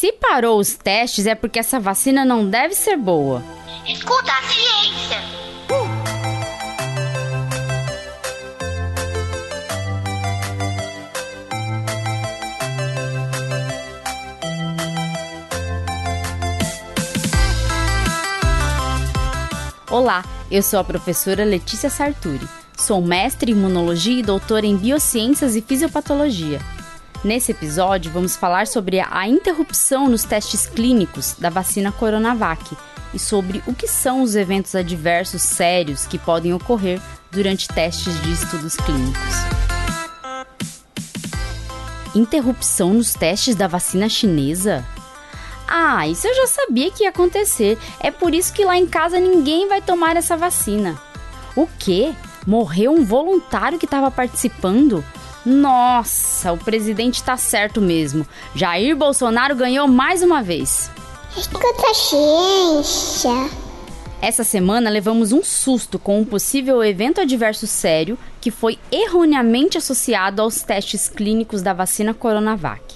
Se parou os testes é porque essa vacina não deve ser boa. Escuta a ciência. Olá, eu sou a professora Letícia Sarturi. Sou mestre em imunologia e doutora em biociências e fisiopatologia. Nesse episódio, vamos falar sobre a interrupção nos testes clínicos da vacina Coronavac e sobre o que são os eventos adversos sérios que podem ocorrer durante testes de estudos clínicos. Interrupção nos testes da vacina chinesa? Ah, isso eu já sabia que ia acontecer. É por isso que lá em casa ninguém vai tomar essa vacina. O quê? Morreu um voluntário que estava participando? Nossa, o presidente tá certo mesmo. Jair Bolsonaro ganhou mais uma vez. Escuta ciência. Essa semana levamos um susto com um possível evento adverso sério que foi erroneamente associado aos testes clínicos da vacina Coronavac.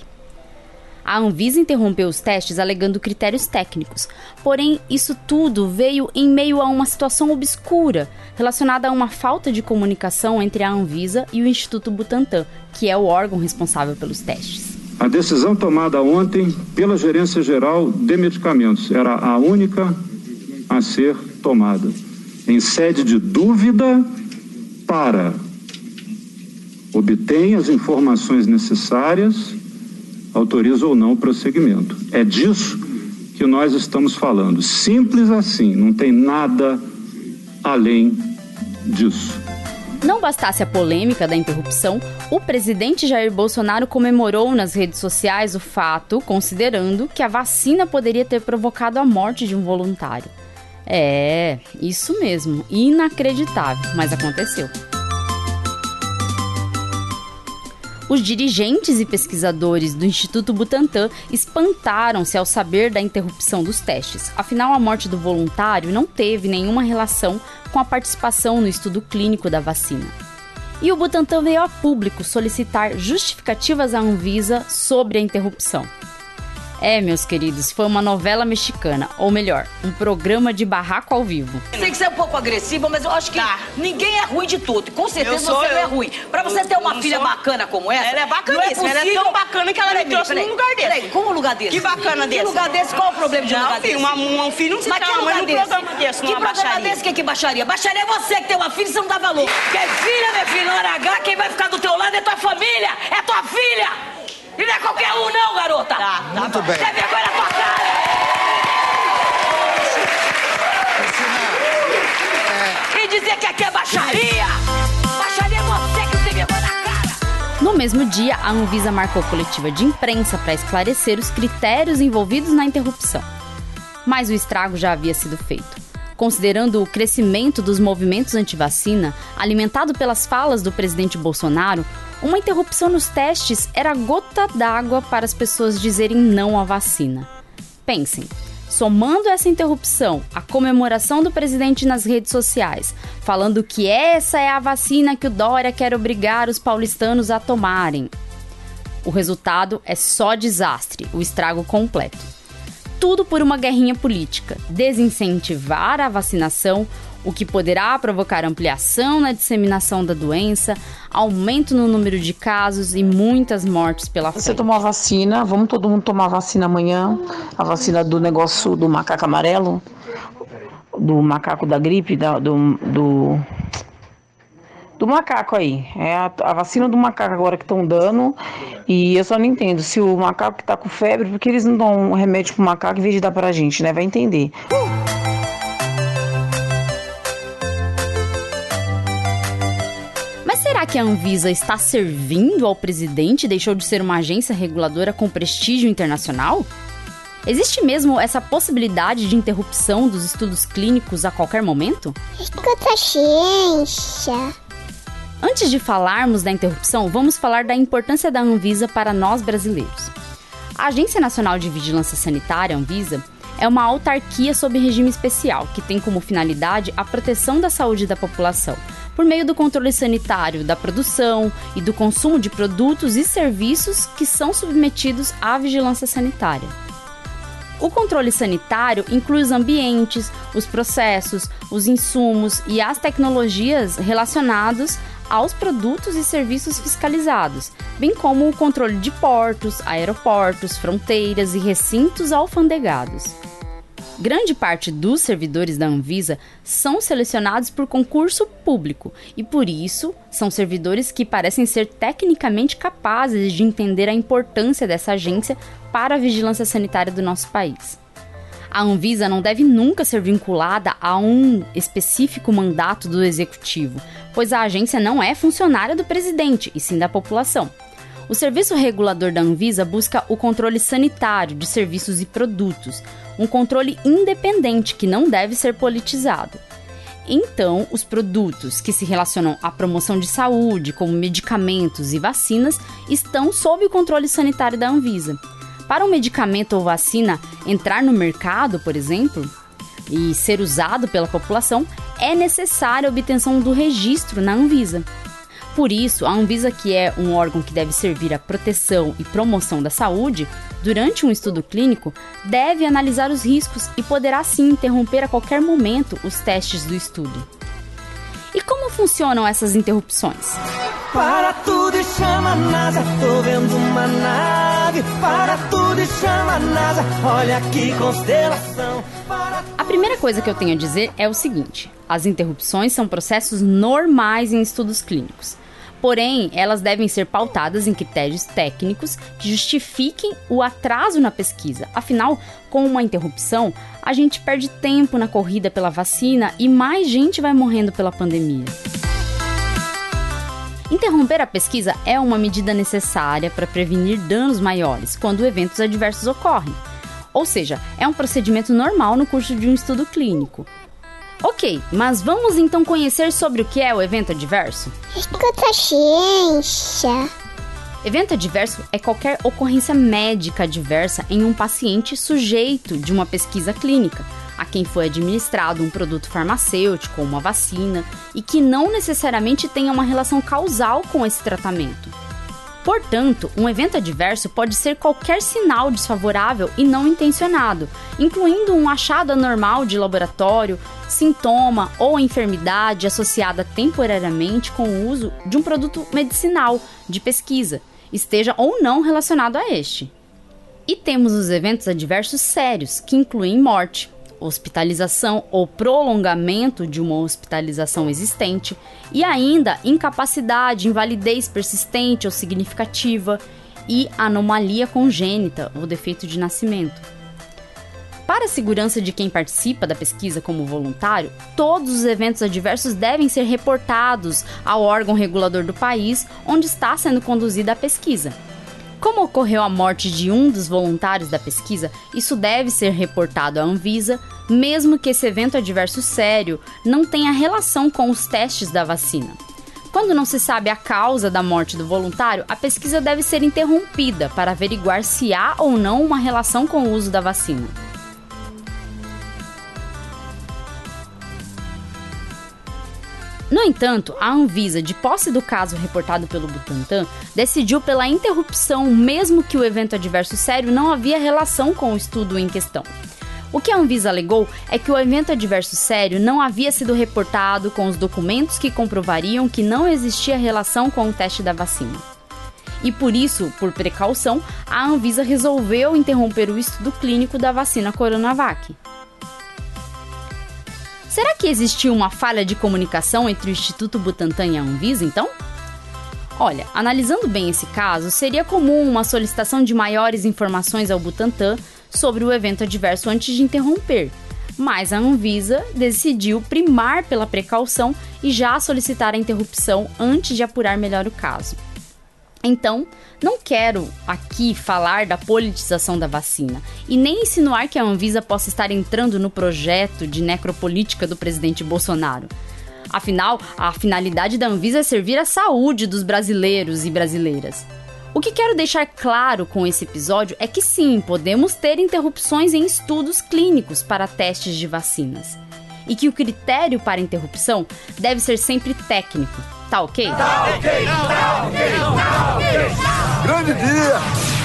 A Anvisa interrompeu os testes alegando critérios técnicos, porém, isso tudo veio em meio a uma situação obscura relacionada a uma falta de comunicação entre a Anvisa e o Instituto Butantan, que é o órgão responsável pelos testes. A decisão tomada ontem pela Gerência Geral de Medicamentos era a única a ser tomada, em sede de dúvida para obter as informações necessárias autoriza ou não o prosseguimento. É disso que nós estamos falando. Simples assim, não tem nada além disso. Não bastasse a polêmica da interrupção, o presidente Jair Bolsonaro comemorou nas redes sociais o fato, considerando que a vacina poderia ter provocado a morte de um voluntário. É, isso mesmo, inacreditável, mas aconteceu. Os dirigentes e pesquisadores do Instituto Butantan espantaram-se ao saber da interrupção dos testes. Afinal, a morte do voluntário não teve nenhuma relação com a participação no estudo clínico da vacina. E o Butantan veio a público solicitar justificativas à Anvisa sobre a interrupção. É, meus queridos, foi uma novela mexicana, ou melhor, um programa de barraco ao vivo. Sei que você é um pouco agressiva, mas eu acho que tá. ninguém é ruim de tudo. Com certeza você não é ruim. Pra você eu, ter uma filha sou... bacana como essa. Ela é bacaníssima, é ela é tão bacana que ela peraí, me trouxe peraí, num lugar desse. Peraí, como um lugar desse? Que bacana desse? Que lugar desse? Qual o problema de não, um lugar filho, desse? Uma, um filho não se mas que lugar num desse? programa desse, que programa baixaria. desse que, que baixaria? Baixaria é você que tem uma filha e você não dá valor. Que é filha, minha filha, não era H, quem vai ficar do teu lado é tua família, é tua filha. E não é qualquer um, não, garota! Tá, tá Muito bem. Tem vergonha na tua cara! E dizer que aqui é baixaria! Baixaria é você que tem vergonha na cara! No mesmo dia, a Anvisa marcou coletiva de imprensa para esclarecer os critérios envolvidos na interrupção. Mas o estrago já havia sido feito. Considerando o crescimento dos movimentos anti-vacina, alimentado pelas falas do presidente Bolsonaro, uma interrupção nos testes era gota d'água para as pessoas dizerem não à vacina. Pensem, somando essa interrupção à comemoração do presidente nas redes sociais, falando que essa é a vacina que o Dória quer obrigar os paulistanos a tomarem. O resultado é só desastre, o estrago completo. Tudo por uma guerrinha política, desincentivar a vacinação, o que poderá provocar ampliação na disseminação da doença, aumento no número de casos e muitas mortes pela frente. Você tomou a vacina, vamos todo mundo tomar a vacina amanhã, a vacina do negócio do macaco amarelo, do macaco da gripe, da, do, do, do macaco aí. É a, a vacina do macaco agora que estão dando. E eu só não entendo se o macaco que tá com febre, porque eles não dão um remédio pro macaco em vez de dar pra gente, né? Vai entender. Uh! Que a Anvisa está servindo ao presidente e deixou de ser uma agência reguladora com prestígio internacional? Existe mesmo essa possibilidade de interrupção dos estudos clínicos a qualquer momento? Escuta ciência. Antes de falarmos da interrupção, vamos falar da importância da Anvisa para nós brasileiros. A Agência Nacional de Vigilância Sanitária, Anvisa, é uma autarquia sob regime especial que tem como finalidade a proteção da saúde da população por meio do controle sanitário da produção e do consumo de produtos e serviços que são submetidos à vigilância sanitária. O controle sanitário inclui os ambientes, os processos, os insumos e as tecnologias relacionados aos produtos e serviços fiscalizados, bem como o controle de portos, aeroportos, fronteiras e recintos alfandegados. Grande parte dos servidores da Anvisa são selecionados por concurso público e, por isso, são servidores que parecem ser tecnicamente capazes de entender a importância dessa agência para a vigilância sanitária do nosso país. A Anvisa não deve nunca ser vinculada a um específico mandato do executivo, pois a agência não é funcionária do presidente, e sim da população. O serviço regulador da Anvisa busca o controle sanitário de serviços e produtos, um controle independente que não deve ser politizado. Então, os produtos que se relacionam à promoção de saúde, como medicamentos e vacinas, estão sob o controle sanitário da Anvisa. Para um medicamento ou vacina entrar no mercado, por exemplo, e ser usado pela população, é necessária a obtenção do registro na Anvisa. Por isso, a Anvisa, que é um órgão que deve servir à proteção e promoção da saúde, durante um estudo clínico, deve analisar os riscos e poderá sim interromper a qualquer momento os testes do estudo. E como funcionam essas interrupções? Para tudo e chama a NASA, tô vendo uma nave. Para tudo e chama a NASA, olha que constelação. A primeira coisa que eu tenho a dizer é o seguinte: as interrupções são processos normais em estudos clínicos. Porém, elas devem ser pautadas em critérios técnicos que justifiquem o atraso na pesquisa. Afinal, com uma interrupção, a gente perde tempo na corrida pela vacina e mais gente vai morrendo pela pandemia. Interromper a pesquisa é uma medida necessária para prevenir danos maiores quando eventos adversos ocorrem. Ou seja, é um procedimento normal no curso de um estudo clínico. Ok, mas vamos então conhecer sobre o que é o evento adverso? Escuta a ciência. Evento adverso é qualquer ocorrência médica adversa em um paciente sujeito de uma pesquisa clínica, a quem foi administrado um produto farmacêutico ou uma vacina e que não necessariamente tenha uma relação causal com esse tratamento. Portanto, um evento adverso pode ser qualquer sinal desfavorável e não intencionado, incluindo um achado anormal de laboratório, sintoma ou enfermidade associada temporariamente com o uso de um produto medicinal de pesquisa, esteja ou não relacionado a este. E temos os eventos adversos sérios, que incluem morte, hospitalização ou prolongamento de uma hospitalização existente, e ainda incapacidade, invalidez persistente ou significativa e anomalia congênita ou defeito de nascimento. Para a segurança de quem participa da pesquisa como voluntário, todos os eventos adversos devem ser reportados ao órgão regulador do país onde está sendo conduzida a pesquisa. Como ocorreu a morte de um dos voluntários da pesquisa, isso deve ser reportado à Anvisa, mesmo que esse evento adverso sério não tenha relação com os testes da vacina. Quando não se sabe a causa da morte do voluntário, a pesquisa deve ser interrompida para averiguar se há ou não uma relação com o uso da vacina. No entanto, a Anvisa, de posse do caso reportado pelo Butantan, decidiu pela interrupção, mesmo que o evento adverso sério não havia relação com o estudo em questão. O que a Anvisa alegou é que o evento adverso sério não havia sido reportado com os documentos que comprovariam que não existia relação com o teste da vacina. E por isso, por precaução, a Anvisa resolveu interromper o estudo clínico da vacina Coronavac. Será que existiu uma falha de comunicação entre o Instituto Butantan e a Anvisa, então? Olha, analisando bem esse caso, seria comum uma solicitação de maiores informações ao Butantan sobre o evento adverso antes de interromper, mas a Anvisa decidiu primar pela precaução e já solicitar a interrupção antes de apurar melhor o caso. Então, não quero aqui falar da politização da vacina e nem insinuar que a Anvisa possa estar entrando no projeto de necropolítica do presidente Bolsonaro. Afinal, a finalidade da Anvisa é servir a saúde dos brasileiros e brasileiras. O que quero deixar claro com esse episódio é que sim, podemos ter interrupções em estudos clínicos para testes de vacinas. E que o critério para interrupção deve ser sempre técnico, Tá ok? Tá ok, tá ok, tá ok. Grande dia!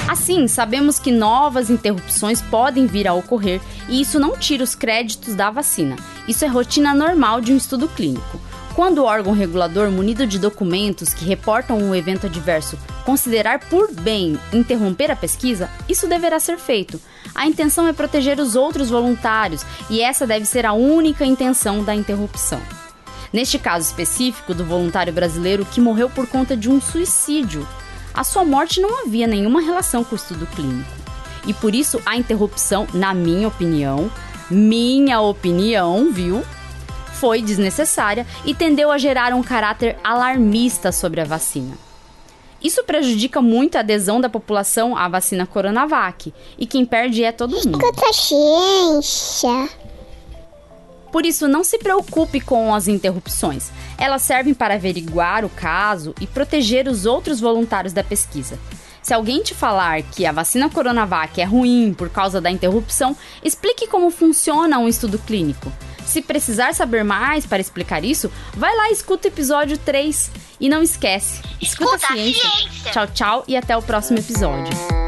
Assim, sabemos que novas interrupções podem vir a ocorrer e isso não tira os créditos da vacina. Isso é rotina normal de um estudo clínico. Quando o órgão regulador, munido de documentos que reportam um evento adverso, considerar por bem interromper a pesquisa, isso deverá ser feito. A intenção é proteger os outros voluntários e essa deve ser a única intenção da interrupção. Neste caso específico do voluntário brasileiro que morreu por conta de um suicídio, a sua morte não havia nenhuma relação com o estudo clínico. E por isso a interrupção, na minha opinião, minha opinião, viu? Foi desnecessária e tendeu a gerar um caráter alarmista sobre a vacina. Isso prejudica muito a adesão da população à vacina Coronavac, e quem perde é todo mundo. ciência. Por isso, não se preocupe com as interrupções. Elas servem para averiguar o caso e proteger os outros voluntários da pesquisa. Se alguém te falar que a vacina Coronavac é ruim por causa da interrupção, explique como funciona um estudo clínico. Se precisar saber mais para explicar isso, vai lá e escuta o episódio 3. E não esquece, escuta, escuta a, ciência. a ciência. Tchau, tchau e até o próximo episódio.